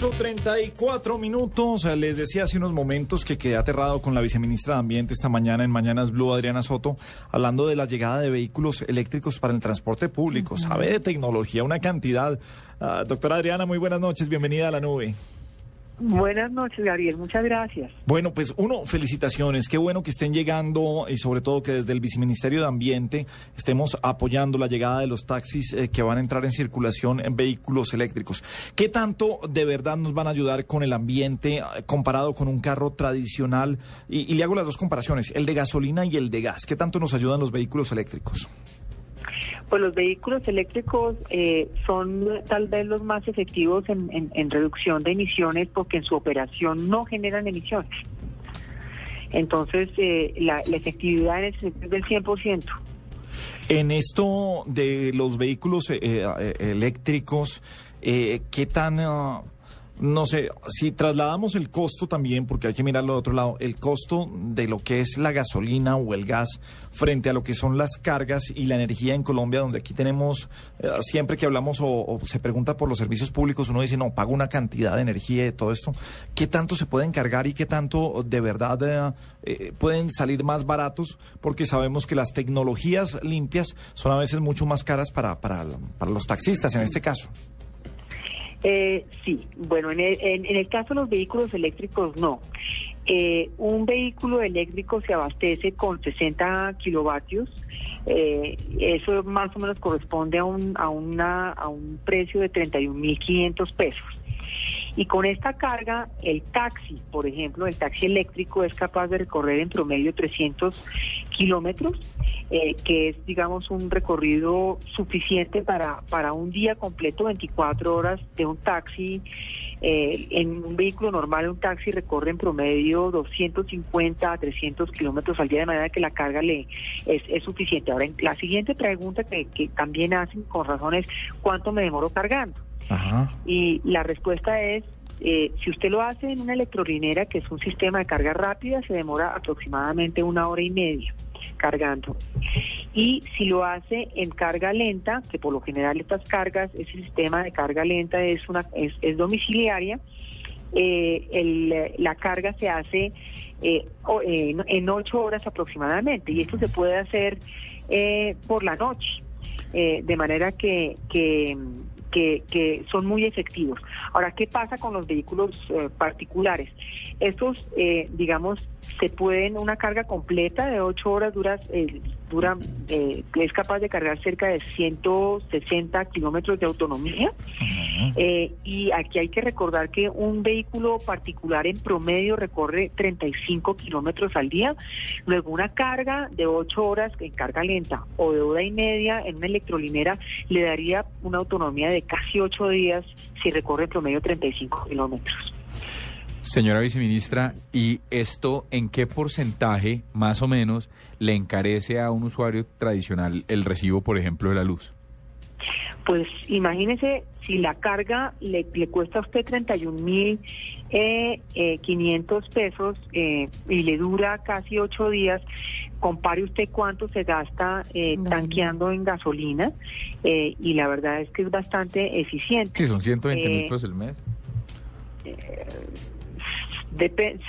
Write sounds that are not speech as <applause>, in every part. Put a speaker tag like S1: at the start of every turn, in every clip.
S1: 8.34 minutos. Les decía hace unos momentos que quedé aterrado con la viceministra de Ambiente esta mañana en Mañanas Blue, Adriana Soto, hablando de la llegada de vehículos eléctricos para el transporte público. Sabe de tecnología una cantidad. Ah, doctora Adriana, muy buenas noches. Bienvenida a la nube.
S2: Buenas noches, Gabriel. Muchas gracias.
S1: Bueno, pues uno, felicitaciones. Qué bueno que estén llegando y sobre todo que desde el Viceministerio de Ambiente estemos apoyando la llegada de los taxis eh, que van a entrar en circulación en vehículos eléctricos. ¿Qué tanto de verdad nos van a ayudar con el ambiente eh, comparado con un carro tradicional? Y, y le hago las dos comparaciones, el de gasolina y el de gas. ¿Qué tanto nos ayudan los vehículos eléctricos?
S2: Pues los vehículos eléctricos eh, son tal vez los más efectivos en, reducción de emisiones porque en su operación no generan emisiones. Entonces, eh, la, efectividad es del 100%.
S1: En esto de los vehículos eh, eléctricos, ¿qué tan no sé, si trasladamos el costo también, porque hay que mirarlo de otro lado, el costo de lo que es la gasolina o el gas frente a lo que son las cargas y la energía en Colombia, donde aquí tenemos, eh, siempre que hablamos o, se pregunta por los servicios públicos, uno dice, no, pago una cantidad de energía y todo esto. ¿Qué tanto se pueden cargar y qué tanto de verdad eh, eh, pueden salir más baratos? Porque sabemos que las tecnologías limpias son a veces mucho más caras para, para, para los taxistas en este caso.
S2: Eh, sí, bueno, en el, en, el, caso de los vehículos eléctricos no. Eh, un vehículo eléctrico se abastece con 60 kilovatios. Eh, eso más o menos corresponde a un, a una, a un precio de 31.500 pesos. Y con esta carga, el taxi, por ejemplo, el taxi eléctrico es capaz de recorrer en promedio 300 kilómetros, eh, que es, digamos, un recorrido suficiente para, para un día completo, 24 horas de un taxi. Eh, en un vehículo normal, un taxi recorre en promedio 250 a 300 kilómetros al día, de manera que la carga le es, es suficiente. Ahora, la siguiente pregunta que, que también hacen con razón es, ¿cuánto me demoro cargando? Y la respuesta es, eh, si usted lo hace en una electrolinera, que es un sistema de carga rápida, se demora aproximadamente una hora y media cargando. Y si lo hace en carga lenta, que por lo general estas cargas, ese sistema de carga lenta es, una, es, domiciliaria, eh, la carga se hace eh, en ocho horas aproximadamente y esto se puede hacer por la noche, de manera que, que que, son muy efectivos. Ahora, ¿qué pasa con los vehículos eh, particulares? Estos, eh, digamos, se pueden, una carga completa de 8 horas duras, eh, dura, eh, es capaz de cargar cerca de 160 kilómetros de autonomía. Eh, y aquí hay que recordar que un vehículo particular en promedio recorre 35 kilómetros al día. Luego una carga de 8 horas en carga lenta o de hora y media en una electrolinera le daría una autonomía de casi 8 días si recorre en promedio 35 kilómetros.
S3: Señora viceministra, ¿y esto en qué porcentaje, más o menos, le encarece a un usuario tradicional el recibo, por ejemplo, de la luz?
S2: Pues imagínese si la carga le, cuesta a usted 31 mil eh, eh, 500 pesos eh, y le dura casi ocho días, compare usted cuánto se gasta eh, tanqueando en gasolina y la verdad es que es bastante eficiente.
S3: Sí, son 120 mil pesos el mes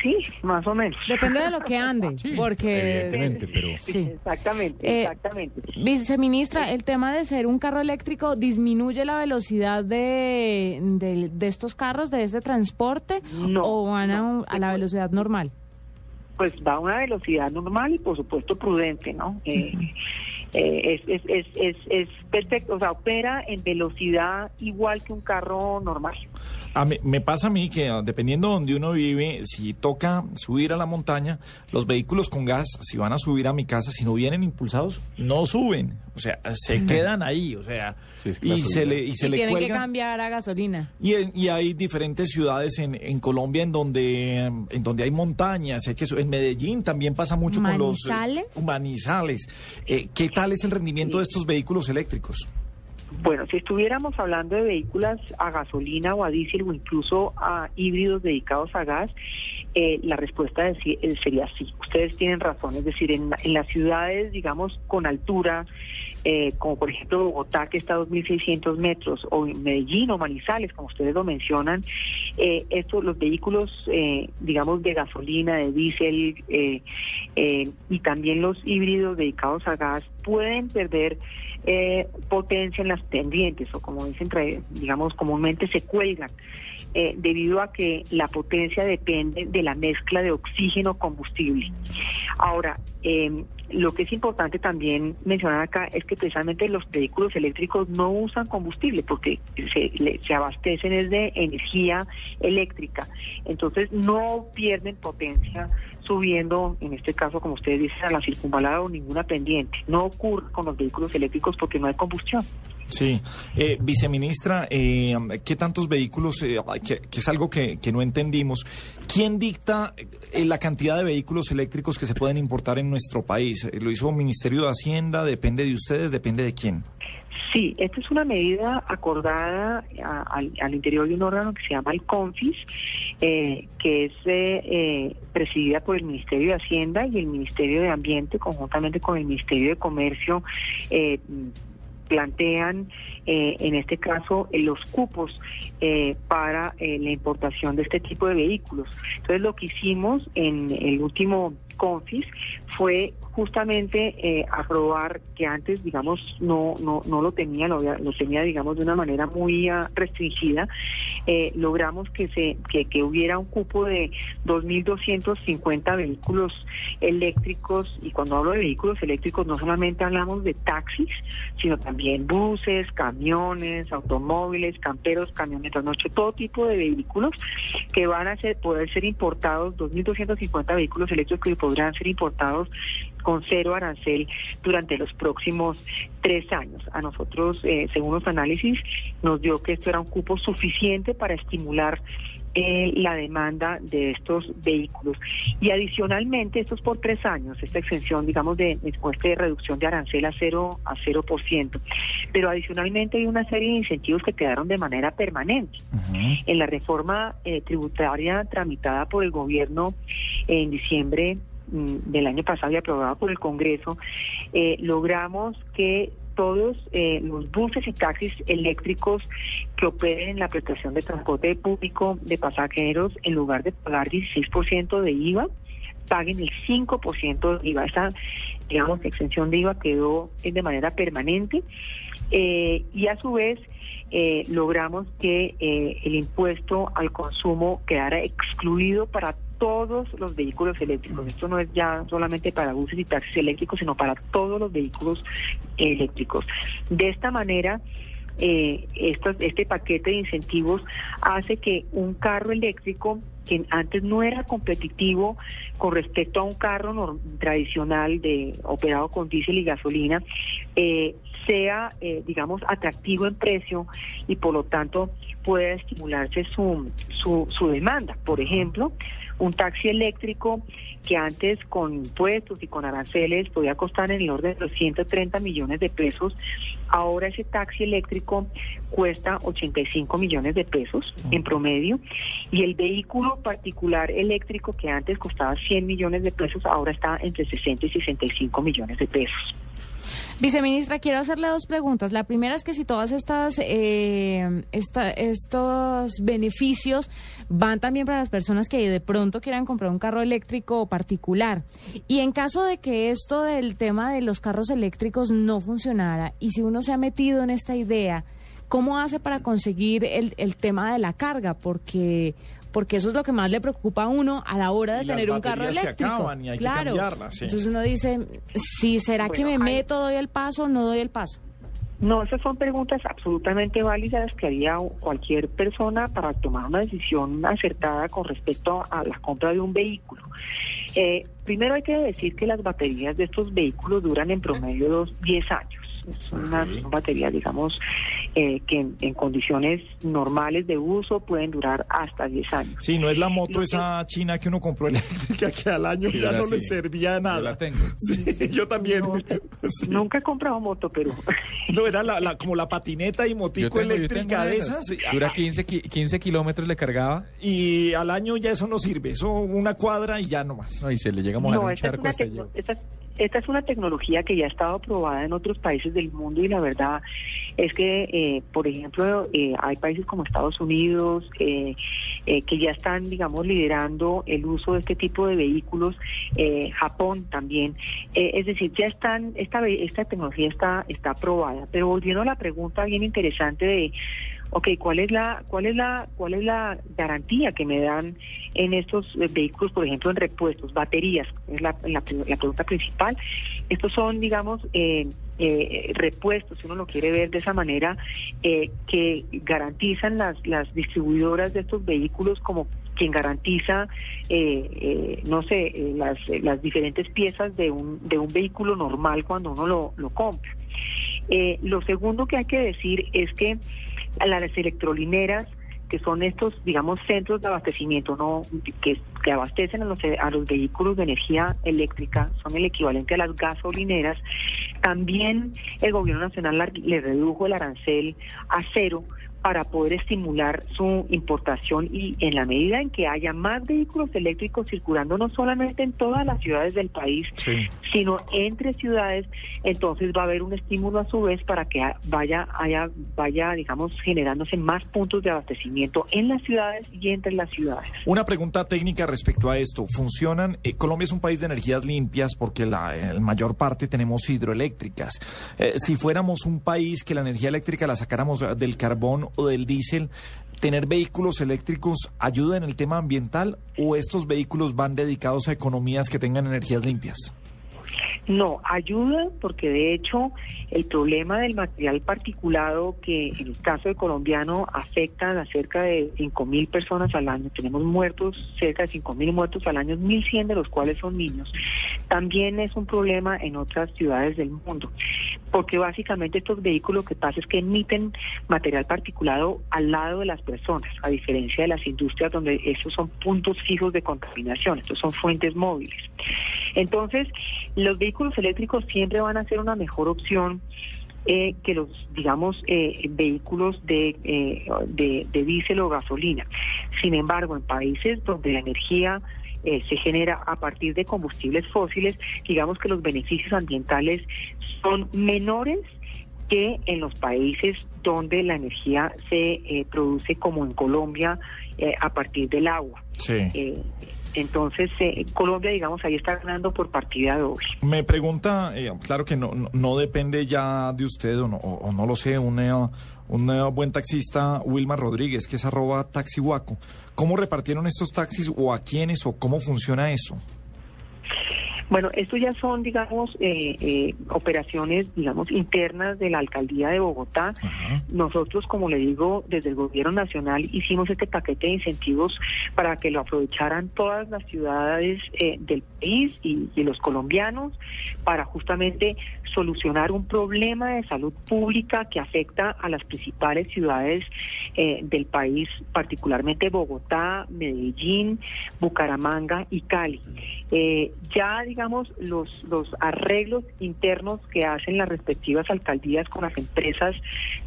S2: sí, más o menos.
S4: Depende de lo que <laughs> ande, porque...
S2: Evidentemente, pero... Sí. Exactamente, eh, exactamente.
S4: Viceministra, el tema de ser un carro eléctrico disminuye la velocidad de, de, estos carros, de este transporte, o van a, la velocidad normal?
S2: Pues va a una velocidad normal y por supuesto prudente, ¿no? Eh, eh, es, es, es, es, perfecto, o sea, opera en velocidad igual que un carro normal.
S1: A me pasa a mí que ah, dependiendo de donde uno vive, si toca subir a la montaña, los vehículos con gas, si van a subir a mi casa, si no vienen impulsados, no suben. O sea, se quedan ahí, o sea, y, se le, y se le
S4: tienen que cambiar a gasolina.
S1: Y, y hay diferentes ciudades en, en, Colombia en donde en donde hay montañas, hay que en Medellín también pasa mucho con los manizales. Eh, ¿Qué tal es el rendimiento de estos vehículos eléctricos?
S2: Bueno, si estuviéramos hablando de vehículos a gasolina o a diésel o incluso a híbridos dedicados a gas, eh, la respuesta eh, sería sí. Ustedes tienen razón, es decir, en, las ciudades, digamos, con altura, eh, como por ejemplo Bogotá, que está a 2.600 metros, o Medellín o Manizales, como ustedes lo mencionan, eh, estos, los vehículos, eh, digamos, de gasolina, de diésel y también los híbridos dedicados a gas pueden perder potencia en las pendientes o como dicen, digamos, comúnmente se cuelgan. Debido a que la potencia depende de la mezcla de oxígeno combustible. Ahora, eh, lo que es importante también mencionar acá es que precisamente los vehículos eléctricos no usan combustible porque se, se abastecen de energía eléctrica. Entonces no pierden potencia subiendo, en este caso, como ustedes dicen, a la circunvalada o ninguna pendiente. No ocurre con los vehículos eléctricos porque no hay combustión.
S1: Sí, eh, viceministra, eh, ¿qué tantos vehículos, eh, que, es algo que, no entendimos, quién dicta eh, la cantidad de vehículos eléctricos que se pueden importar en nuestro país? ¿Lo hizo el Ministerio de Hacienda? ¿Depende de ustedes? ¿Depende de quién?
S2: Sí, esta es una medida acordada al, interior de un órgano que se llama el CONFIS, que es presidida por el Ministerio de Hacienda y el Ministerio de Ambiente, conjuntamente con el Ministerio de Comercio plantean eh, en este caso los cupos eh, para eh, la importación de este tipo de vehículos. Entonces lo que hicimos en el último CONFIS fue justamente eh, aprobar que antes, digamos, no, no, no lo tenía, lo, tenía, digamos, de una manera muy ah, restringida, eh, logramos que, se, que, hubiera un cupo de 2.250 vehículos eléctricos, y cuando hablo de vehículos eléctricos no solamente hablamos de taxis, sino también buses, camiones, automóviles, camperos, camionetas, noche, todo tipo de vehículos que van a ser, poder ser importados, 2.250 vehículos eléctricos que podrán ser importados con cero arancel durante los próximos tres años. A nosotros, eh, según los análisis, nos dio que esto era un cupo suficiente para estimular eh, la demanda de estos vehículos. Y adicionalmente, esto es por tres años, esta extensión, digamos, de, de reducción de arancel a cero a cero por ciento. Pero adicionalmente hay una serie de incentivos que quedaron de manera permanente. En la reforma eh, tributaria tramitada por el gobierno en diciembre del año pasado y aprobada por el Congreso, eh, logramos que todos eh, los buses y taxis eléctricos que operen en la prestación de transporte público de pasajeros, en lugar de pagar 16% de IVA, paguen el 5% de IVA. Esa, digamos, exención de IVA quedó de manera permanente eh, y a su vez logramos que el impuesto al consumo quedara excluido para todos los vehículos eléctricos. Esto no es ya solamente para buses y taxis eléctricos, sino para todos los vehículos eléctricos. De esta manera, eh, este paquete de incentivos hace que un carro eléctrico que antes no era competitivo con respecto a un carro tradicional de operado con diésel y gasolina, eh, sea, eh, digamos, atractivo en precio y por lo tanto pueda estimularse su, su, su demanda. Por ejemplo, un taxi eléctrico que antes con impuestos y con aranceles podía costar en el orden de los 130 millones de pesos, ahora ese taxi eléctrico cuesta 85 millones de pesos en promedio y el vehículo particular eléctrico que antes costaba 100 millones de pesos ahora está entre 60 y 65 millones de pesos.
S4: Viceministra, quiero hacerle dos preguntas. La primera es que si todas estas eh, estos beneficios van también para las personas que de pronto quieran comprar un carro eléctrico particular. Y en caso de que esto del tema de los carros eléctricos no funcionara y si uno se ha metido en esta idea, ¿cómo hace para conseguir el, el tema de la carga? Porque porque eso es lo que más le preocupa a uno a la hora de tener un carro eléctrico. claro. Entonces uno dice, si será que me meto, doy el paso o no doy el paso.
S2: No, esas son preguntas absolutamente válidas que haría cualquier persona para tomar una decisión acertada con respecto a la compra de un vehículo. Eh, primero hay que decir que las baterías de estos vehículos duran en promedio 10 años. Es una batería, digamos, eh, que en, condiciones normales de uso pueden durar hasta 10 años.
S1: Sí, no es la moto esa china que uno compró eléctrica <laughs> que al año ya no le servía de nada. Yo
S3: la tengo. <laughs>
S1: yo también. <laughs>
S2: Nunca he comprado moto, pero...
S1: no, era la, como la patineta y motico eléctrica de esas.
S3: Dura 15, 15 kilómetros le cargaba.
S1: Y al año ya eso no sirve, eso una cuadra y ya no más.
S3: No, y se le llega a mojar un charco hasta
S2: esta es una tecnología que ya ha estado probada en otros países del mundo y la verdad es que, eh, por ejemplo, eh, hay países como Estados Unidos eh, que ya están, digamos, liderando el uso de este tipo de vehículos, Japón también. es decir, ya están, esta, esta tecnología está, está aprobada. Pero volviendo a la pregunta bien interesante de ok, ¿cuál es la, cuál es la, cuál es la garantía que me dan en estos eh, vehículos, por ejemplo, en repuestos, baterías? Es la, la, pregunta principal. Estos son, digamos, eh, eh, repuestos, si uno lo quiere ver de esa manera, que garantizan las, las distribuidoras de estos vehículos como quien garantiza, no sé, las, las diferentes piezas de un, de un vehículo normal cuando uno lo, lo compra. lo segundo que hay que decir es que las electrolineras, que son estos, digamos, centros de abastecimiento no que, que abastecen a los, a los vehículos de energía eléctrica, son el equivalente a las gasolineras. También el gobierno nacional le redujo el arancel a cero para poder estimular su importación y en la medida en que haya más vehículos eléctricos circulando no solamente en todas las ciudades del país, sino entre ciudades, entonces va a haber un estímulo a su vez para que vaya haya vaya digamos generándose más puntos de abastecimiento en las ciudades y entre las ciudades.
S1: Una pregunta técnica respecto a esto, funcionan eh, Colombia es un país de energías limpias porque la mayor parte tenemos hidroeléctricas. Eh, si fuéramos un país que la energía eléctrica la sacáramos del carbón o del diésel, ¿tener vehículos eléctricos ayuda en el tema ambiental o estos vehículos van dedicados a economías que tengan energías limpias?
S2: No, ayuda porque de hecho el problema del material particulado que en el caso de colombiano afecta a cerca de 5.000 personas al año, tenemos muertos, cerca de 5.000 muertos al año, 1.100 de los cuales son niños, también es un problema en otras ciudades del mundo, porque básicamente estos vehículos lo que pasa es que emiten material particulado al lado de las personas, a diferencia de las industrias donde esos son puntos fijos de contaminación, estos son fuentes móviles. Entonces, los vehículos eléctricos siempre van a ser una mejor opción eh, que los, digamos, eh, vehículos de, eh, de, de diésel o gasolina. Sin embargo, en países donde la energía se genera a partir de combustibles fósiles, digamos que los beneficios ambientales son menores que en los países donde la energía se produce como en Colombia a partir del agua.
S1: Sí.
S2: Entonces, eh, Colombia, digamos, ahí está ganando por partida doble.
S1: Me pregunta, eh, claro que no, no, depende ya de usted o no, lo sé, un, eh, un buen taxista, Wilmar Rodríguez, que es arroba taxihuaco. ¿Cómo repartieron estos taxis o a quiénes o cómo funciona eso?
S2: Bueno, esto ya son, digamos, eh, eh, operaciones, digamos, internas de la alcaldía de Bogotá. Nosotros, como le digo, desde el gobierno nacional hicimos este paquete de incentivos para que lo aprovecharan todas las ciudades eh, del país y, y, los colombianos para justamente solucionar un problema de salud pública que afecta a las principales ciudades del país, particularmente Bogotá, Medellín, Bucaramanga y Cali. ya, digamos, digamos, los, los arreglos internos que hacen las respectivas alcaldías con las empresas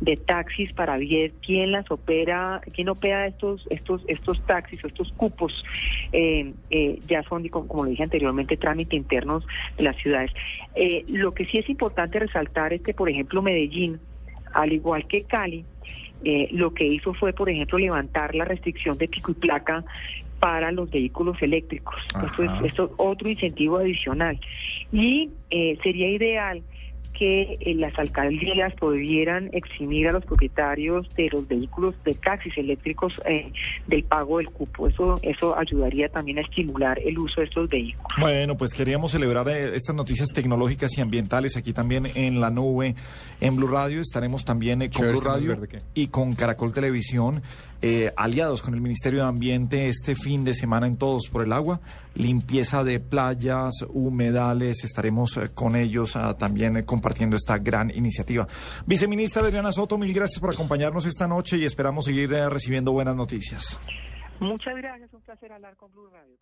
S2: de taxis para ver quién las opera, quién opera estos, estos, estos taxis o estos cupos, eh, eh, ya son, como, lo dije anteriormente, trámite internos de las ciudades. Eh, lo que sí es importante resaltar es que, por ejemplo, Medellín, al igual que Cali, lo que hizo fue, por ejemplo, levantar la restricción de pico y placa para los vehículos eléctricos. Esto es, esto es, otro incentivo adicional. Y eh, sería ideal que eh, las alcaldías pudieran eximir a los propietarios de los vehículos de taxis eléctricos eh, del pago del cupo. Eso, eso ayudaría también a estimular el uso de estos vehículos.
S1: Bueno, pues queríamos celebrar eh, estas noticias tecnológicas y ambientales aquí también en la nube, en Blue Radio. Estaremos también con Blue Radio y con Caracol Televisión, aliados con el Ministerio de Ambiente este fin de semana en Todos por el Agua. Limpieza de playas, humedales, estaremos con ellos ah, también con compartiendo esta gran iniciativa. Viceministra Adriana Soto, mil gracias por acompañarnos esta noche y esperamos seguir eh, recibiendo buenas noticias.
S2: Muchas gracias, un placer hablar con Blue Radio.